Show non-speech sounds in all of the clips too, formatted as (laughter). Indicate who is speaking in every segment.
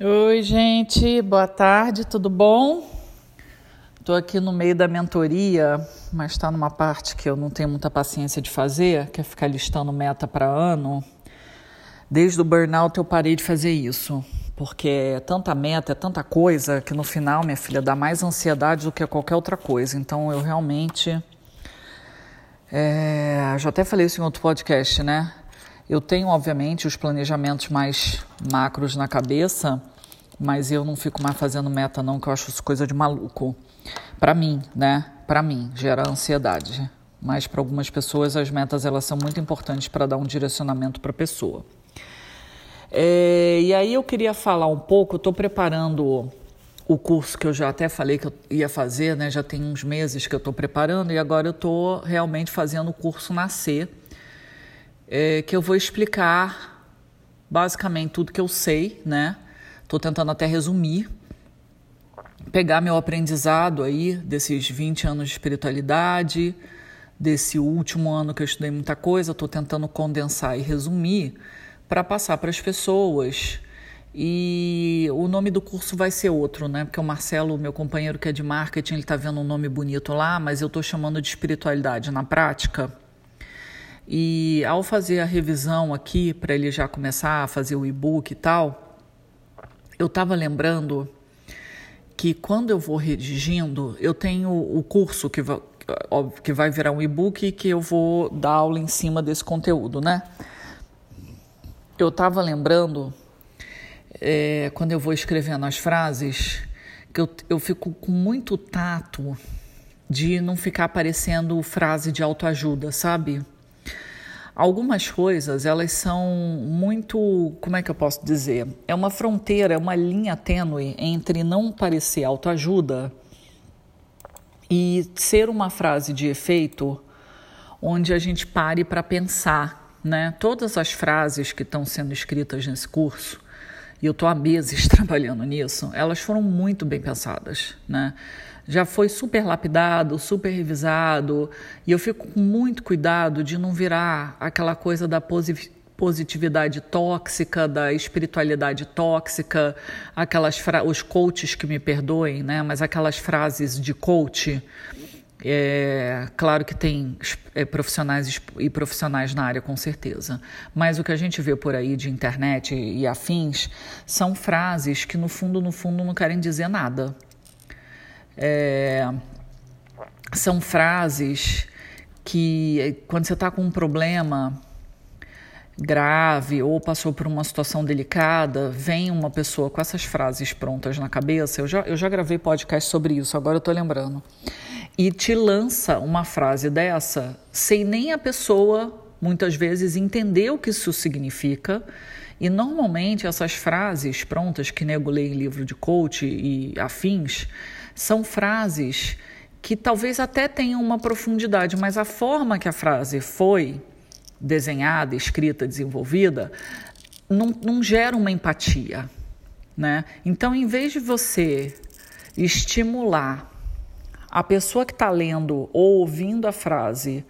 Speaker 1: Oi, gente, boa tarde, tudo bom? Estou aqui no meio da mentoria, mas está numa parte que eu não tenho muita paciência de fazer, que é ficar listando meta para ano. Desde o burnout eu parei de fazer isso, porque é tanta meta, é tanta coisa, que no final, minha filha, dá mais ansiedade do que qualquer outra coisa. Então eu realmente. É, já até falei isso em outro podcast, né? Eu tenho, obviamente, os planejamentos mais macros na cabeça, mas eu não fico mais fazendo meta, não, que eu acho isso coisa de maluco. Para mim, né? Para mim, gera ansiedade. Mas para algumas pessoas as metas elas são muito importantes para dar um direcionamento para a pessoa. É, e aí eu queria falar um pouco, estou preparando o curso que eu já até falei que eu ia fazer, né? Já tem uns meses que eu estou preparando e agora eu estou realmente fazendo o curso nascer, é, que eu vou explicar basicamente tudo que eu sei, né? Estou tentando até resumir pegar meu aprendizado aí desses 20 anos de espiritualidade, desse último ano que eu estudei muita coisa, estou tentando condensar e resumir para passar para as pessoas. E o nome do curso vai ser outro, né? Porque o Marcelo, meu companheiro que é de marketing, ele está vendo um nome bonito lá, mas eu estou chamando de espiritualidade na prática. E ao fazer a revisão aqui, para ele já começar a fazer o e-book e tal, eu estava lembrando que quando eu vou redigindo, eu tenho o curso que vai, que vai virar um e-book e que eu vou dar aula em cima desse conteúdo, né? Eu estava lembrando, é, quando eu vou escrevendo as frases, que eu, eu fico com muito tato de não ficar parecendo frase de autoajuda, sabe? Algumas coisas, elas são muito, como é que eu posso dizer? É uma fronteira, é uma linha tênue entre não parecer autoajuda e ser uma frase de efeito onde a gente pare para pensar, né? Todas as frases que estão sendo escritas nesse curso, e eu estou há meses (laughs) trabalhando nisso, elas foram muito bem pensadas, né? Já foi super lapidado, super revisado, e eu fico com muito cuidado de não virar aquela coisa da positividade tóxica, da espiritualidade tóxica, aquelas os coaches que me perdoem, né? Mas aquelas frases de coach. É, claro que tem é, profissionais e profissionais na área, com certeza. Mas o que a gente vê por aí de internet e afins são frases que, no fundo, no fundo, não querem dizer nada. É, são frases que, quando você está com um problema grave ou passou por uma situação delicada, vem uma pessoa com essas frases prontas na cabeça. Eu já, eu já gravei podcast sobre isso, agora eu estou lembrando. E te lança uma frase dessa sem nem a pessoa, muitas vezes, entender o que isso significa. E normalmente essas frases prontas que nego em livro de coach e afins são frases que talvez até tenham uma profundidade, mas a forma que a frase foi desenhada, escrita, desenvolvida, não, não gera uma empatia. Né? Então, em vez de você estimular a pessoa que está lendo ou ouvindo a frase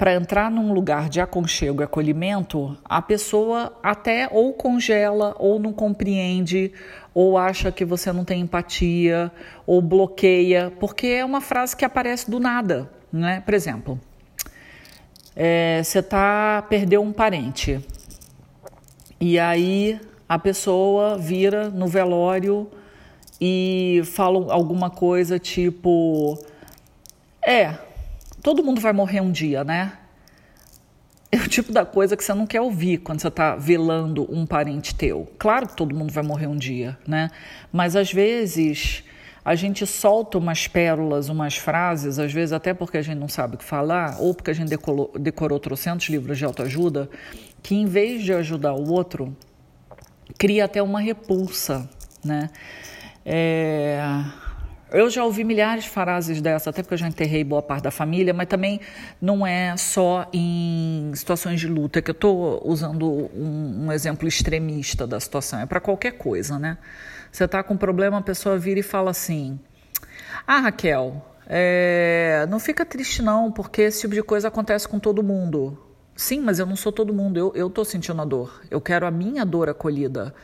Speaker 1: para entrar num lugar de aconchego e acolhimento, a pessoa até ou congela, ou não compreende, ou acha que você não tem empatia, ou bloqueia, porque é uma frase que aparece do nada, né? Por exemplo, é, você tá perdeu um parente e aí a pessoa vira no velório e fala alguma coisa tipo é Todo mundo vai morrer um dia, né? É o tipo da coisa que você não quer ouvir quando você está velando um parente teu. Claro que todo mundo vai morrer um dia, né? Mas às vezes a gente solta umas pérolas, umas frases, às vezes até porque a gente não sabe o que falar, ou porque a gente decorou, decorou trocentos livros de autoajuda, que em vez de ajudar o outro, cria até uma repulsa, né? É eu já ouvi milhares de frases dessa, até porque eu já enterrei boa parte da família, mas também não é só em situações de luta, que eu estou usando um, um, exemplo extremista da situação, é para qualquer coisa, né? Você está com um problema, a pessoa vira e fala assim: Ah, Raquel, é, não fica triste não, porque esse tipo de coisa acontece com todo mundo. Sim, mas eu não sou todo mundo, eu estou sentindo a dor, eu quero a minha dor acolhida.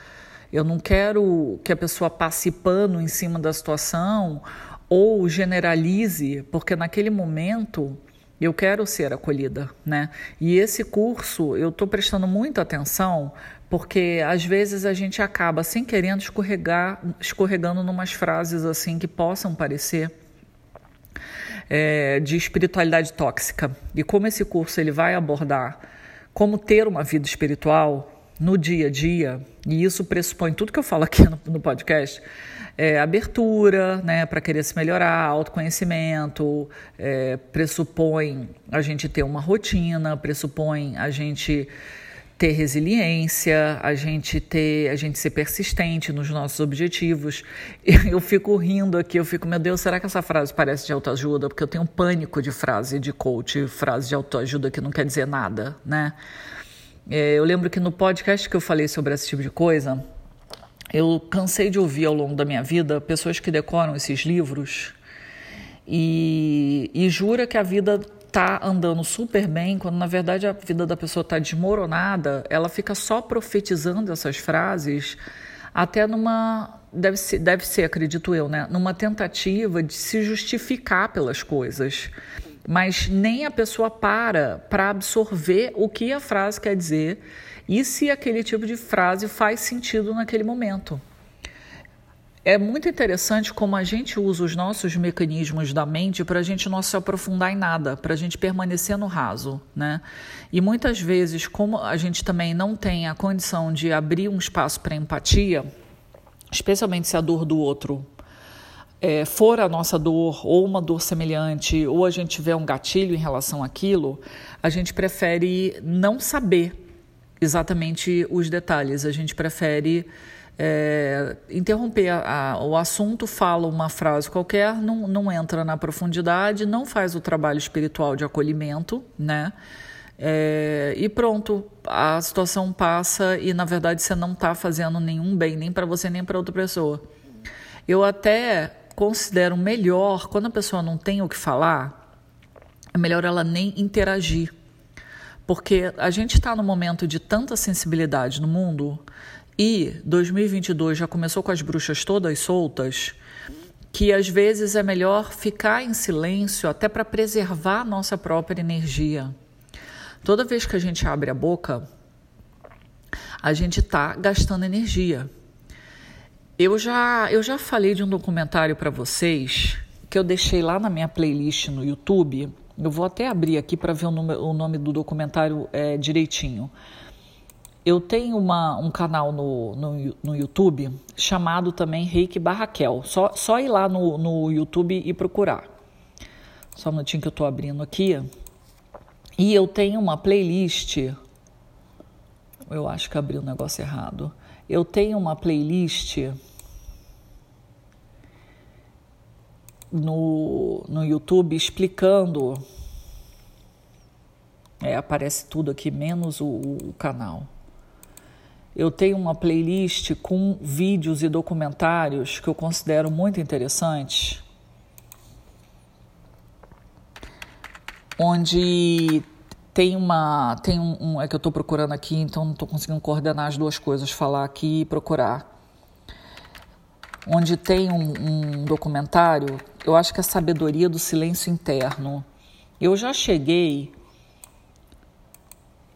Speaker 1: Eu não quero que a pessoa passe pano em cima da situação ou generalize, porque naquele momento eu quero ser acolhida, né? E esse curso eu estou prestando muita atenção porque às vezes a gente acaba sem querendo escorregar, escorregando numas frases assim que possam parecer é, de espiritualidade tóxica. E como esse curso ele vai abordar como ter uma vida espiritual no dia a dia, e isso pressupõe tudo que eu falo aqui (laughs) no, no podcast, é, abertura né, para querer se melhorar, autoconhecimento, é, pressupõe a gente ter uma rotina, pressupõe a gente ter resiliência, a gente ter, a gente ser persistente nos nossos objetivos. (laughs) Eu fico rindo aqui, eu fico, meu Deus, será que essa frase parece de autoajuda? Porque eu tenho um pânico de frase de coach, frase de autoajuda que não quer dizer nada, né? É, eu lembro que no podcast que eu falei sobre esse tipo de coisa, eu cansei de ouvir ao longo da minha vida pessoas que decoram esses livros e, e jura que a vida tá andando super bem, quando na verdade a vida da pessoa está desmoronada, ela fica só profetizando essas frases, até numa. Deve ser, deve ser, acredito eu, né? Numa tentativa de se justificar pelas coisas. Mas nem a pessoa para para absorver o que a frase quer dizer e se aquele tipo de frase faz sentido naquele momento. É muito interessante como a gente usa os nossos mecanismos da mente para a gente não se aprofundar em nada, para a gente permanecer no raso, né? E muitas vezes, como a gente também não tem a condição de abrir um espaço para empatia, especialmente se a dor do outro é, for a nossa dor ou uma dor semelhante, ou a gente tiver um gatilho em relação àquilo, a gente prefere não saber exatamente os detalhes, a gente prefere é, interromper a, a, o assunto, fala uma frase qualquer, não, não entra na profundidade, não faz o trabalho espiritual de acolhimento, né? É, e pronto, a situação passa e na verdade você não está fazendo nenhum bem, nem para você nem para outra pessoa. Eu até considero melhor, quando a pessoa não tem o que falar, é melhor ela nem interagir. Porque a gente está num momento de tanta sensibilidade no mundo e 2022 já começou com as bruxas todas soltas, que às vezes é melhor ficar em silêncio até para preservar a nossa própria energia. Toda vez que a gente abre a boca, a gente está gastando energia. Eu já, eu já falei de um documentário para vocês que eu deixei lá na minha playlist no YouTube. Eu vou até abrir aqui para ver o nome, o nome, do documentário é, direitinho. Eu tenho uma, um canal no, no, no, YouTube chamado também Reiki Barraquel. Só, só ir lá no, no YouTube e procurar. Só um minutinho que eu estou abrindo aqui. E eu tenho uma playlist. Eu acho que abri o um negócio errado. Eu tenho uma playlist no, no YouTube explicando. É, aparece tudo aqui, menos o, o canal. Eu tenho uma playlist com vídeos e documentários que eu considero muito interessantes, onde tem uma tem um, um é que eu estou procurando aqui, então não estou conseguindo coordenar as duas coisas, falar aqui e procurar. Onde tem um, um documentário, eu acho que é a sabedoria do silêncio interno. Eu já cheguei,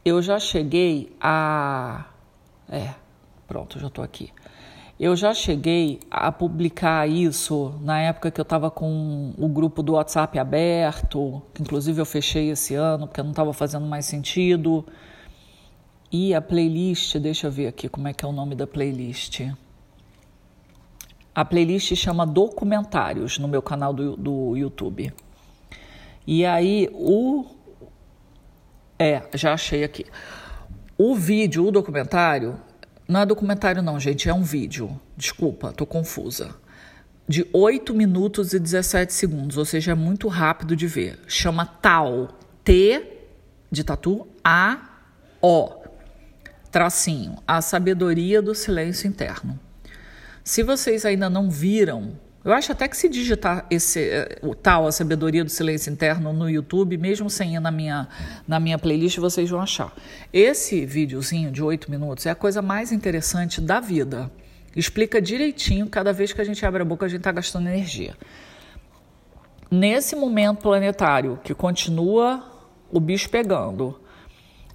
Speaker 1: eu já cheguei a é, pronto, já estou aqui. Eu já cheguei a publicar isso na época que eu estava com o grupo do WhatsApp aberto, que inclusive eu fechei esse ano porque não estava fazendo mais sentido. E a playlist, deixa eu ver aqui como é que é o nome da playlist. A playlist chama Documentários no meu canal do, do YouTube. E aí o. É, já achei aqui. O vídeo, o documentário, não é documentário não, gente, é um vídeo. Desculpa, tô confusa. De 8 minutos e 17 segundos, ou seja, é muito rápido de ver. Chama Tal, T de tatu, A, O, tracinho, a sabedoria do silêncio interno. Se vocês ainda não viram eu acho até que se digitar esse, eh, o tal, a sabedoria do silêncio interno no YouTube, mesmo sem ir na minha, na minha playlist, vocês vão achar. Esse videozinho de oito minutos é a coisa mais interessante da vida. Explica direitinho, cada vez que a gente abre a boca, a gente está gastando energia. Nesse momento planetário que continua o bicho pegando,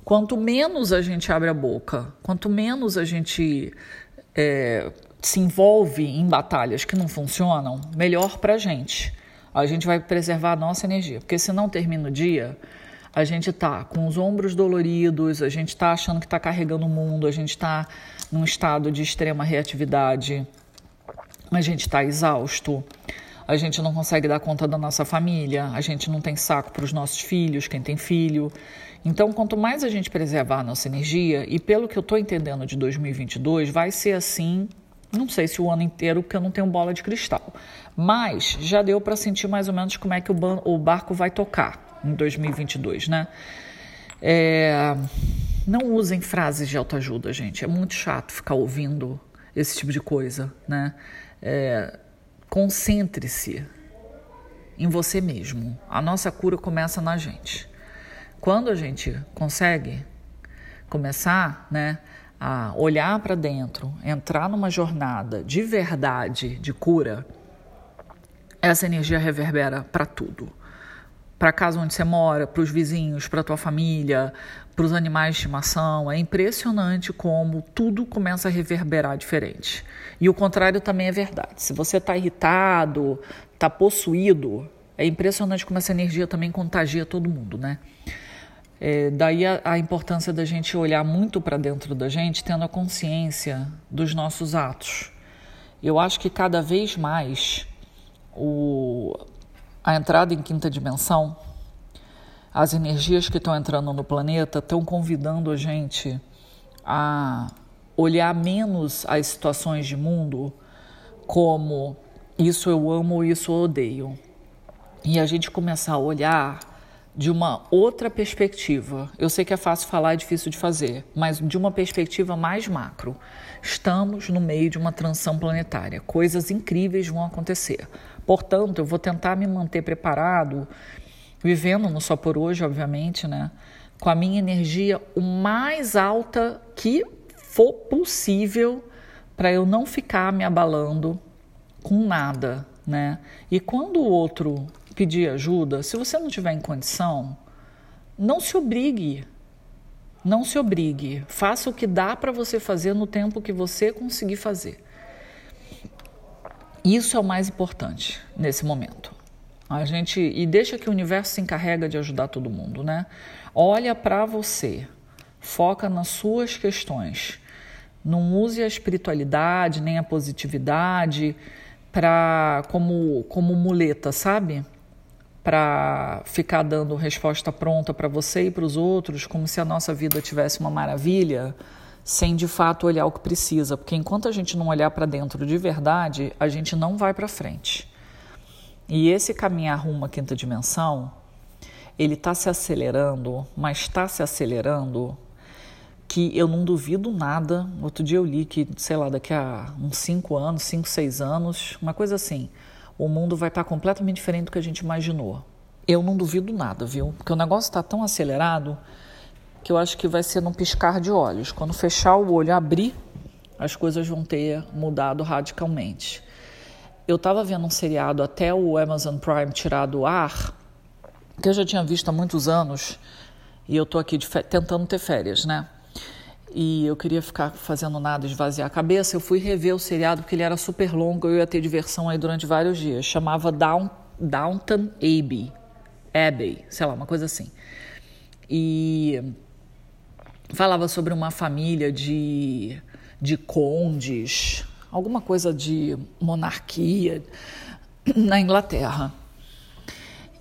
Speaker 1: quanto menos a gente abre a boca, quanto menos a gente é, se envolve em batalhas que não funcionam, melhor para a gente. A gente vai preservar a nossa energia, porque se não termina o dia, a gente tá com os ombros doloridos, a gente tá achando que está carregando o mundo, a gente está num estado de extrema reatividade, a gente está exausto, a gente não consegue dar conta da nossa família, a gente não tem saco para os nossos filhos, quem tem filho. Então, quanto mais a gente preservar a nossa energia, e pelo que eu estou entendendo de 2022, vai ser assim não sei se o ano inteiro, porque eu não tenho bola de cristal. Mas já deu para sentir mais ou menos como é que o, barco vai tocar em 2022, né? É, não usem frases de autoajuda, gente. É muito chato ficar ouvindo esse tipo de coisa, né? É, Concentre-se em você mesmo. A nossa cura começa na gente. Quando a gente consegue começar, né? A olhar para dentro, entrar numa jornada de verdade, de cura, essa energia reverbera para tudo. Para a casa onde você mora, para os vizinhos, para a tua família, para os animais de estimação. É impressionante como tudo começa a reverberar diferente. E o contrário também é verdade. Se você está irritado, está possuído, é impressionante como essa energia também contagia todo mundo, né? É, daí a, a, importância da gente olhar muito para dentro da gente, tendo a consciência dos nossos atos. Eu acho que cada vez mais o, a entrada em quinta dimensão, as energias que estão entrando no planeta estão convidando a gente a olhar menos as situações de mundo como isso eu amo, isso eu odeio. E a gente começar a olhar de uma outra perspectiva. Eu sei que é fácil falar, é difícil de fazer, mas de uma perspectiva mais macro. Estamos no meio de uma transição planetária. Coisas incríveis vão acontecer. Portanto, eu vou tentar me manter preparado, vivendo no só por hoje, obviamente, né? Com a minha energia o mais alta que for possível para eu não ficar me abalando com nada, né? E quando o outro pedir ajuda, se você não tiver em condição, não se obrigue. Não se obrigue. Faça o que dá para você fazer no tempo que você conseguir fazer. Isso é o mais importante nesse momento. A gente e deixa que o universo se encarrega de ajudar todo mundo, né? Olha para você. Foca nas suas questões. Não use a espiritualidade nem a positividade para como como muleta, sabe? Para ficar dando resposta pronta para você e para os outros, como se a nossa vida tivesse uma maravilha, sem de fato olhar o que precisa, porque enquanto a gente não olhar para dentro de verdade, a gente não vai para frente. E esse caminhar rumo à quinta dimensão, ele está se acelerando, mas está se acelerando que eu não duvido nada. Outro dia eu li que, sei lá, daqui a uns 5 anos, 5, 6 anos, uma coisa assim, o mundo vai estar completamente diferente do que a gente imaginou. Eu não duvido nada, viu? Porque o negócio está tão acelerado que eu acho que vai ser num piscar de olhos. Quando fechar o olho, abrir, as coisas vão ter mudado radicalmente. Eu estava vendo um seriado até o Amazon Prime tirar do ar, que eu já tinha visto há muitos anos, e eu estou aqui tentando ter férias, né? E eu queria ficar fazendo nada, esvaziar a cabeça, eu fui rever o seriado porque ele era super longo, eu ia ter diversão aí durante vários dias. Chamava Down, Downton Abbey, Abbey, sei lá, uma coisa assim. E falava sobre uma família de, de condes, alguma coisa de monarquia na Inglaterra.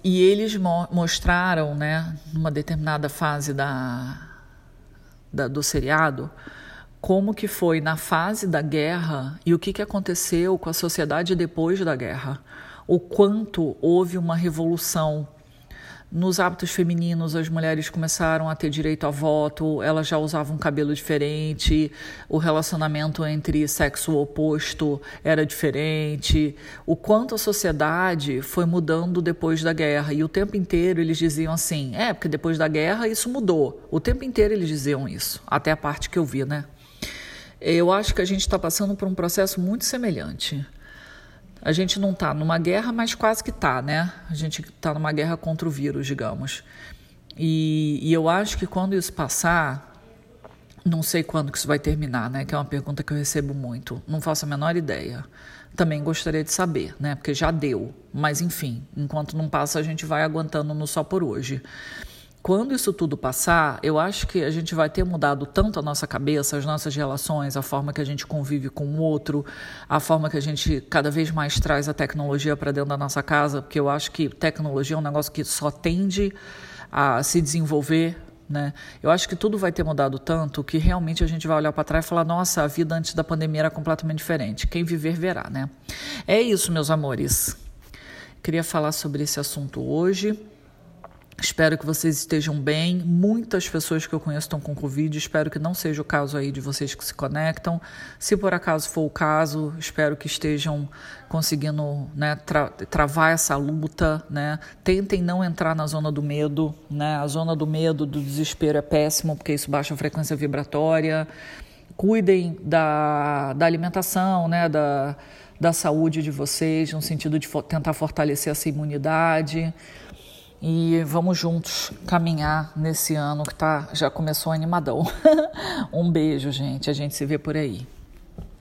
Speaker 1: E eles mo mostraram, né, numa determinada fase da da, do seriado, como que foi na fase da guerra e o que, que aconteceu com a sociedade depois da guerra. O quanto houve uma revolução nos hábitos femininos, as mulheres começaram a ter direito a voto, elas já usavam cabelo diferente, o relacionamento entre sexo oposto era diferente, o quanto a sociedade foi mudando depois da guerra. E o tempo inteiro eles diziam assim: é, porque depois da guerra isso mudou. O tempo inteiro eles diziam isso, até a parte que eu vi, né? eu acho que a gente está passando por um processo muito semelhante. A gente não está numa guerra, mas quase que está, né? A gente está numa guerra contra o vírus, digamos. E, e eu acho que quando isso passar, não sei quando que isso vai terminar, né? Que é uma pergunta que eu recebo muito. Não faço a menor ideia. Também gostaria de saber, né? Porque já deu. Mas enfim, enquanto não passa, a gente vai aguentando no só por hoje. Quando isso tudo passar, eu acho que a gente vai ter mudado tanto a nossa cabeça, as nossas relações, a forma que a gente convive com o outro, a forma que a gente cada vez mais traz a tecnologia para dentro da nossa casa, porque eu acho que tecnologia é um negócio que só tende a se desenvolver né? Eu acho que tudo vai ter mudado tanto que realmente a gente vai olhar para trás e falar: nossa, a vida antes da pandemia era completamente diferente. Quem viver, verá. Né? É isso, meus amores. Queria falar sobre esse assunto hoje. Espero que vocês estejam bem. Muitas pessoas que eu conheço estão com Covid. Espero que não seja o caso aí de vocês que se conectam. Se por acaso for o caso, espero que estejam conseguindo né, tra travar essa luta. Né? Tentem não entrar na zona do medo. Né? A zona do medo, do desespero é péssimo, porque isso baixa a frequência vibratória. Cuidem da, da alimentação, né? da, da saúde de vocês, no sentido de tentar fortalecer essa imunidade e vamos juntos caminhar nesse ano que tá, já começou animadão. (laughs) um beijo, gente. A gente se vê por aí.